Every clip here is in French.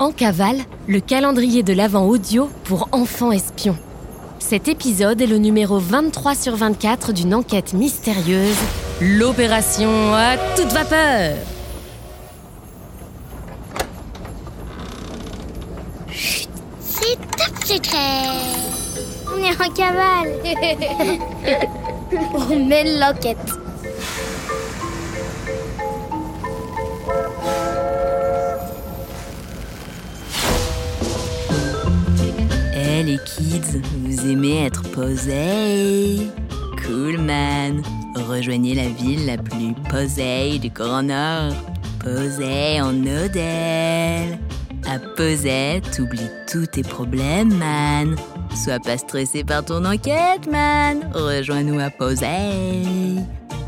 En cavale, le calendrier de l'Avent audio pour enfants espions. Cet épisode est le numéro 23 sur 24 d'une enquête mystérieuse, l'opération à toute vapeur. C'est top secret On est en cavale On mène l'enquête les kids, vous aimez être posés Cool man Rejoignez la ville la plus posée du Grand Nord. Posée en Odelle. À Posey, t'oublies tous tes problèmes, man. Sois pas stressé par ton enquête, man. Rejoins-nous à Posey.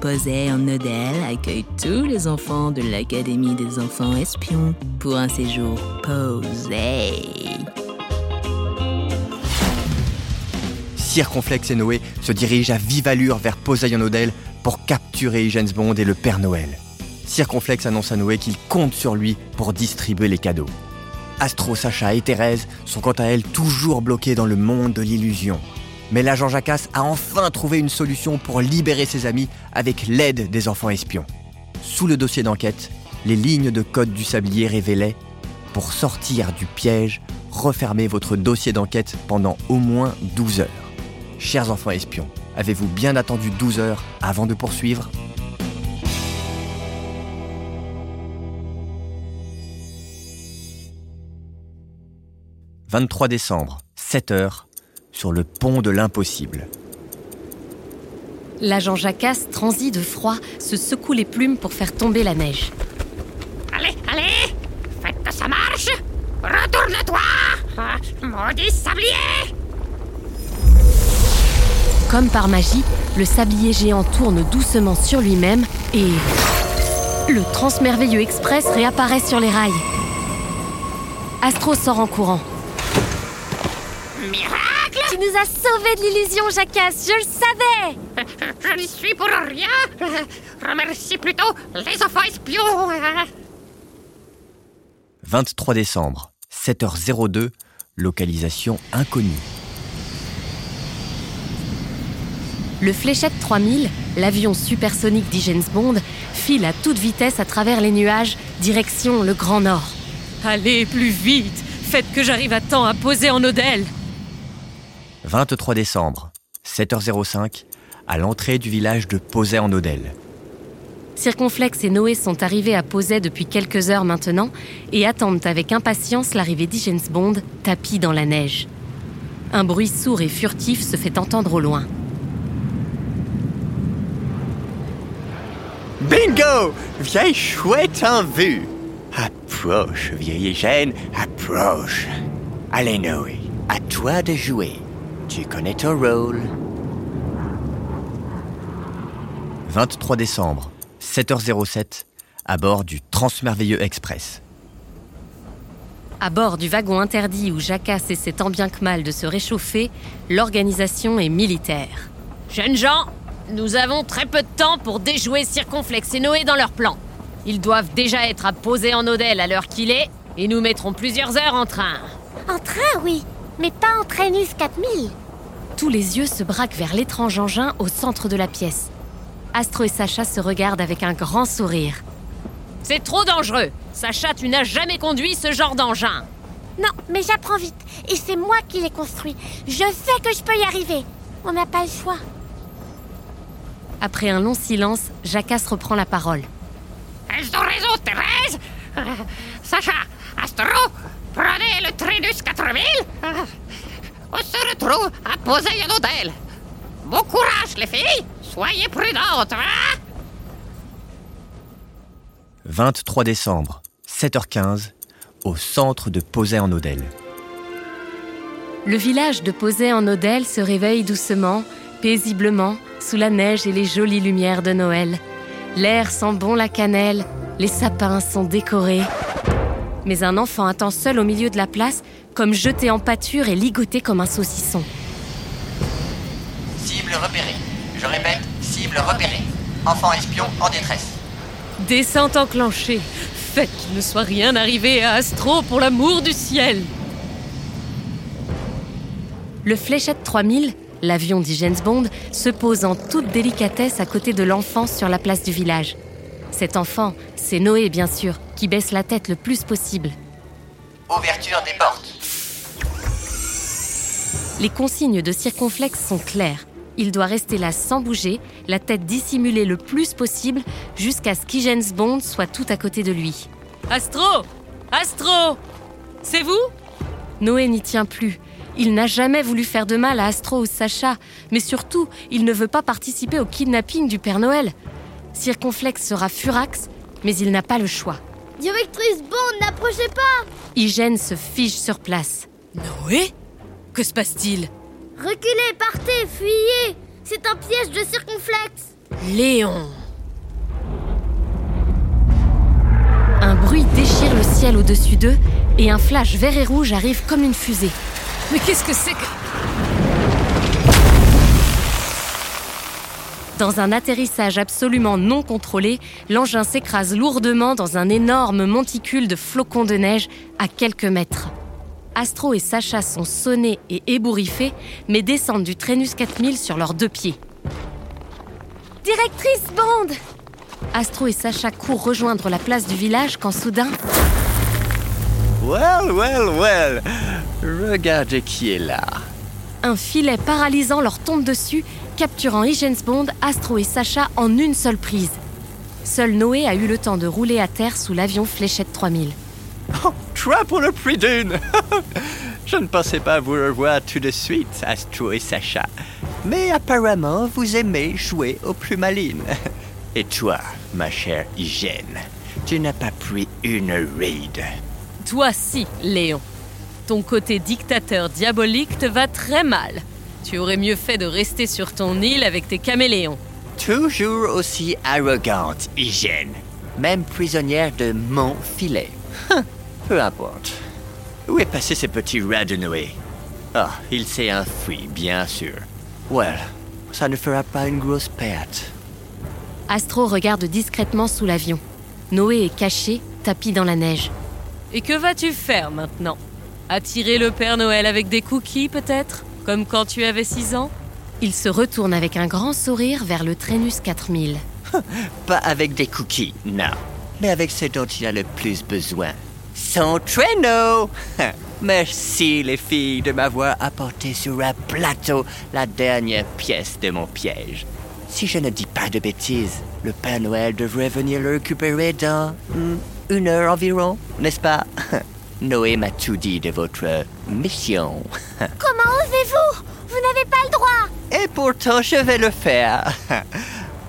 Posey en Odelle accueille tous les enfants de l'Académie des enfants espions pour un séjour Posey. Circonflexe et Noé se dirigent à vive allure vers Poseidon Odell pour capturer James Bond et le Père Noël. Circonflexe annonce à Noé qu'il compte sur lui pour distribuer les cadeaux. Astro, Sacha et Thérèse sont quant à elles toujours bloquées dans le monde de l'illusion. Mais l'agent Jacasse a enfin trouvé une solution pour libérer ses amis avec l'aide des enfants espions. Sous le dossier d'enquête, les lignes de code du sablier révélaient Pour sortir du piège, refermez votre dossier d'enquête pendant au moins 12 heures. Chers enfants espions, avez-vous bien attendu 12 heures avant de poursuivre « 23 décembre, 7 heures, sur le pont de l'impossible. L'agent Jacasse, transi de froid, se secoue les plumes pour faire tomber la neige. Allez, allez Faites que ça marche Retourne-toi Ah, Maudit sablier Comme par magie, le sablier géant tourne doucement sur lui-même et... Le Transmerveilleux Express réapparaît sur les rails. Astro sort en courant. Miracle Tu nous as sauvés de l'illusion, Jacasse, je le savais Je n'y suis pour rien Remercie plutôt les enfants espions 23 décembre, 7h02, localisation inconnue. Le Fléchette 3000, l'avion supersonique d'Igens Bond, file à toute vitesse à travers les nuages, direction le Grand Nord. Allez, plus vite Faites que j'arrive à temps à poser en Odelle 23 décembre, 7h05, à l'entrée du village de Posey en Odelle. Circonflexe et Noé sont arrivés à Posey depuis quelques heures maintenant et attendent avec impatience l'arrivée d'Igens Bond, tapis dans la neige. Un bruit sourd et furtif se fait entendre au loin. Bingo Vieille chouette en vue Approche, vieille gêne, approche Allez Noé, à toi de jouer. Tu connais ton rôle. 23 décembre, 7h07, à bord du Transmerveilleux Express. À bord du wagon interdit où Jacasse essaie tant bien que mal de se réchauffer, l'organisation est militaire. Jeunes gens, nous avons très peu de temps pour déjouer Circonflexe et Noé dans leur plan. Ils doivent déjà être à poser en Odelle à l'heure qu'il est, et nous mettrons plusieurs heures en train. En train, oui, mais pas en Trainus 4000 Tous les yeux se braquent vers l'étrange engin au centre de la pièce. Astro et Sacha se regardent avec un grand sourire. C'est trop dangereux Sacha, tu n'as jamais conduit ce genre d'engin Non, mais j'apprends vite, et c'est moi qui l'ai construit. Je sais que je peux y arriver. On n'a pas le choix. Après un long silence, Jacasse reprend la parole. Elles ont raison, Thérèse? Euh, Sacha, Astro, prenez le Trinus 4000 Euh, On se retrouve à hôtel. Bon courage, les filles Soyez prudentes, hein? 23 décembre, 7h15, au centre de Posey en Odelle. Le village de Posey en Odelle se réveille doucement, paisiblement, sous la neige et les jolies lumières de Noël. L'air sent bon la cannelle, les sapins sont décorés. Mais un enfant attend seul au milieu de la place, comme jeté en pâture et ligoté comme un saucisson. Cible repérée. Je répète, cible repérée. Enfant espion en détresse. Descente enclenchée. fait qu'il ne soit rien arrivé à Astro pour l'amour du ciel Le Fléchette 3000, l'avion dit James Bond, se pose en toute délicatesse à côté de l'enfant sur la place du village. Cet enfant, c'est Noé bien sûr, qui baisse la tête le plus possible. Ouverture des portes. Les consignes de circonflexe sont claires. Il doit rester là sans bouger, la tête dissimulée le plus possible, jusqu'à ce qu'Igens Bond soit tout à côté de lui. Astro Astro C'est vous? Noé n'y tient plus. Il n'a jamais voulu faire de mal à Astro ou Sacha, mais surtout, il ne veut pas participer au kidnapping du Père Noël. Circonflexe sera furax, mais il n'a pas le choix. Directrice Bond, n'approchez pas Hygiène se fige sur place. Noé? Que se passe-t-il? Reculez, partez, fuyez C'est un piège de circonflexe Léon Un bruit déchire le ciel au-dessus d'eux et un flash vert et rouge arrive comme une fusée. Mais qu'est-ce que c'est que... Dans un atterrissage absolument non contrôlé, l'engin s'écrase lourdement dans un énorme monticule de flocons de neige à quelques mètres. Astro et Sacha sont sonnés et ébouriffés, mais descendent du Trainus 4000 sur leurs deux pieds. Directrice Bond Astro et Sacha courent rejoindre la place du village quand soudain, Well, well, well. Regardez qui est là. un filet paralysant leur tombe dessus, capturant Higgins Bond, Astro et Sacha en une seule prise. Seul Noé a eu le temps de rouler à terre sous l'avion Fléchette 3000. Oh, trois pour le prix d'une. Je ne pensais pas vous revoir tout de suite, Astro et Sacha. Mais apparemment, vous aimez jouer au plus malin. Et toi, ma chère Hygiène, tu n'as pas pris une ride. Toi si, Léon. Ton côté dictateur diabolique te va très mal. Tu aurais mieux fait de rester sur ton île avec tes caméléons. Toujours aussi arrogante, Hygiène. Même prisonnière de mon filet. Hum, Peu importe. Où est passé ce petit rat de Noé Ah, il s'est enfui, bien sûr. Well, ça ne fera pas une grosse perte. Astro regarde discrètement sous l'avion. Noé est caché, tapis dans la neige. Et que vas-tu faire maintenant? Attirer le Père Noël avec des cookies peut-être? Comme quand tu avais 6 ans? Il se retourne avec un grand sourire vers le Trainus 4000. Pas avec des cookies, non. Mais avec ce dont il a le plus besoin. Son traîneau Merci les filles de m'avoir apporté sur un plateau la dernière pièce de mon piège. Si je ne dis pas de bêtises, le Père Noël devrait venir le récupérer dans hmm, une heure environ, n'est-ce pas? Noé m'a tout dit de votre mission. Comment osez-vous? Vous n'avez pas le droit Et pourtant, je vais le faire.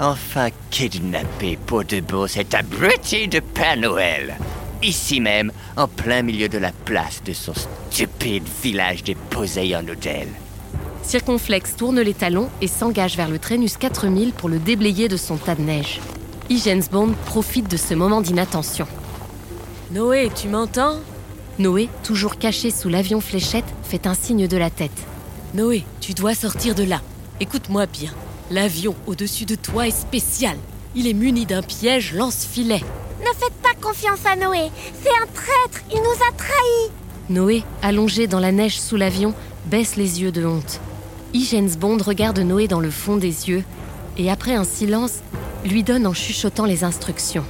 Enfin kidnapper pour de beau cet abruti de Père Noël. Ici même, en plein milieu de la place de son stupide village déposé en hôtel. Circonflexe tourne les talons et s'engage vers le Trainus 4000 pour le déblayer de son tas de neige. Higgins Bond profite de ce moment d'inattention. Noé, tu m'entends? Noé, toujours caché sous l'avion fléchette, fait un signe de la tête. Noé, tu dois sortir de là. Écoute-moi bien. L'avion au-dessus de toi est spécial. Il est muni d'un piège lance-filet. Ne faites pas confiance à Noé C'est un traître Il nous a trahis Noé, allongé dans la neige sous l'avion, baisse les yeux de honte. Higgins Bond regarde Noé dans le fond des yeux et après un silence, lui donne en chuchotant les instructions.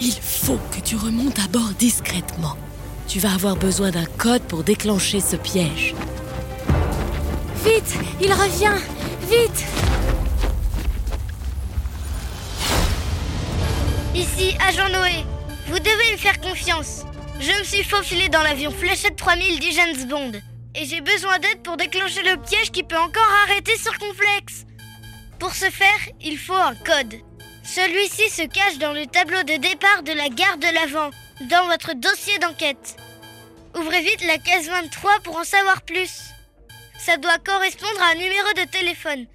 Il faut que tu remontes à bord discrètement. Tu vas avoir besoin d'un code pour déclencher ce piège. Vite Il revient Vite Ici, agent Noé. Vous devez me faire confiance. Je me suis faufilé dans l'avion Fléchette 3000 d'Hygens Bond. Et j'ai besoin d'aide pour déclencher le piège qui peut encore arrêter Circonflexe. Pour ce faire, il faut un code. Celui-ci se cache dans le tableau de départ de la gare de l'Avent, dans votre dossier d'enquête. Ouvrez vite la case 23 pour en savoir plus. Ça doit correspondre à un numéro de téléphone.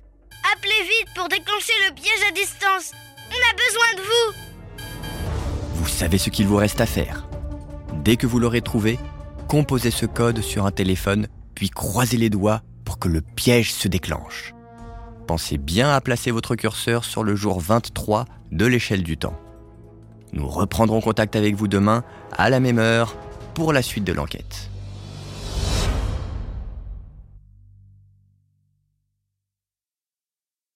Appelez vite pour déclencher le piège à distance. On a besoin de vous. Vous savez ce qu'il vous reste à faire. Dès que vous l'aurez trouvé, composez ce code sur un téléphone, puis croisez les doigts pour que le piège se déclenche. Pensez bien à placer votre curseur sur le jour 23 de l'échelle du temps. Nous reprendrons contact avec vous demain, à la même heure, pour la suite de l'enquête.